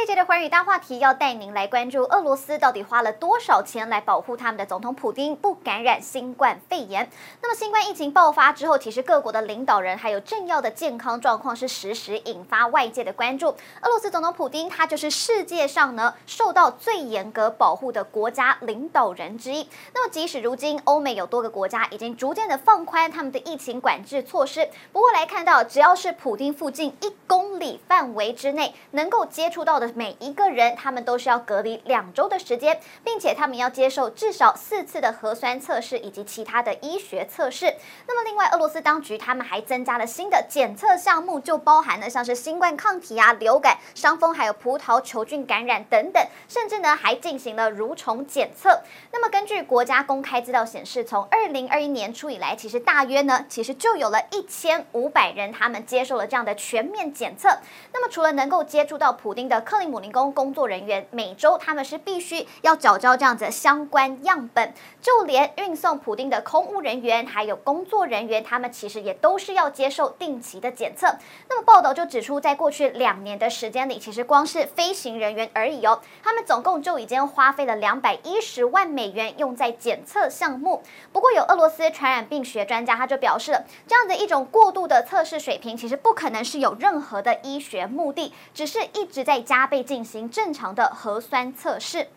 这节的寰宇大话题要带您来关注，俄罗斯到底花了多少钱来保护他们的总统普丁不感染新冠肺炎？那么新冠疫情爆发之后，其实各国的领导人还有政要的健康状况是时时引发外界的关注。俄罗斯总统普丁，他就是世界上呢受到最严格保护的国家领导人之一。那么即使如今欧美有多个国家已经逐渐的放宽他们的疫情管制措施，不过来看到，只要是普丁附近一公里范围之内能够接触到的每一个人，他们都是要隔离两周的时间，并且他们要接受至少四次的核酸测试以及其他的医学测试。那么，另外，俄罗斯当局他们还增加了新的检测项目，就包含了像是新冠抗体啊、流感、伤风，还有葡萄球菌感染等等，甚至呢还进行了蠕虫检测。那么，根据国家公开资料显示，从二零二一年初以来，其实大约呢，其实就有了一千五百人他们接受了这样的全面检测。那么，除了能够接触到普丁的克里姆林工工作人员每周他们是必须要缴交这样子相关样本，就连运送普丁的空务人员还有工作人员，他们其实也都是要接受定期的检测。那么报道就指出，在过去两年的时间里，其实光是飞行人员而已哦，他们总共就已经花费了两百一十万美元用在检测项目。不过有俄罗斯传染病学专家他就表示了，这样的一种过度的测试水平，其实不可能是有任何的医学目的，只是一直在加被进行正常的核酸测试。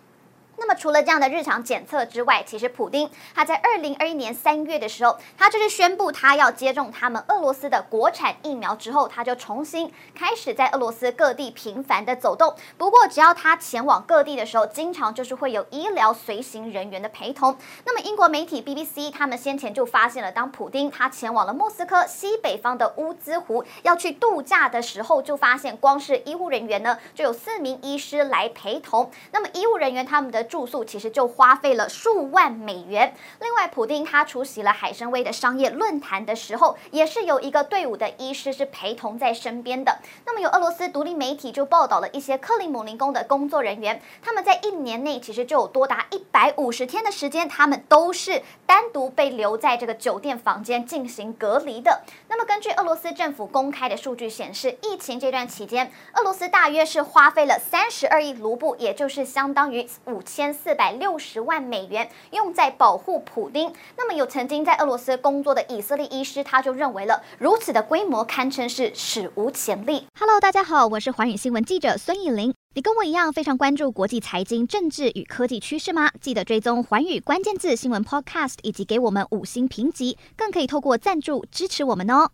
那么除了这样的日常检测之外，其实普丁他在二零二一年三月的时候，他就是宣布他要接种他们俄罗斯的国产疫苗之后，他就重新开始在俄罗斯各地频繁的走动。不过只要他前往各地的时候，经常就是会有医疗随行人员的陪同。那么英国媒体 BBC 他们先前就发现了，当普丁他前往了莫斯科西北方的乌兹湖要去度假的时候，就发现光是医护人员呢就有四名医师来陪同。那么医护人员他们的住宿其实就花费了数万美元。另外，普丁他出席了海参崴的商业论坛的时候，也是有一个队伍的医师是陪同在身边的。那么，有俄罗斯独立媒体就报道了一些克里姆林宫的工作人员，他们在一年内其实就有多达一百五十天的时间，他们都是单独被留在这个酒店房间进行隔离的。那么，根据俄罗斯政府公开的数据显示，疫情这段期间，俄罗斯大约是花费了三十二亿卢布，也就是相当于五千千四百六十万美元用在保护普丁。那么有曾经在俄罗斯工作的以色列医师，他就认为了如此的规模堪称是史无前例。Hello，大家好，我是寰宇新闻记者孙艺林。你跟我一样非常关注国际财经、政治与科技趋势吗？记得追踪寰宇关键字新闻 Podcast，以及给我们五星评级，更可以透过赞助支持我们哦。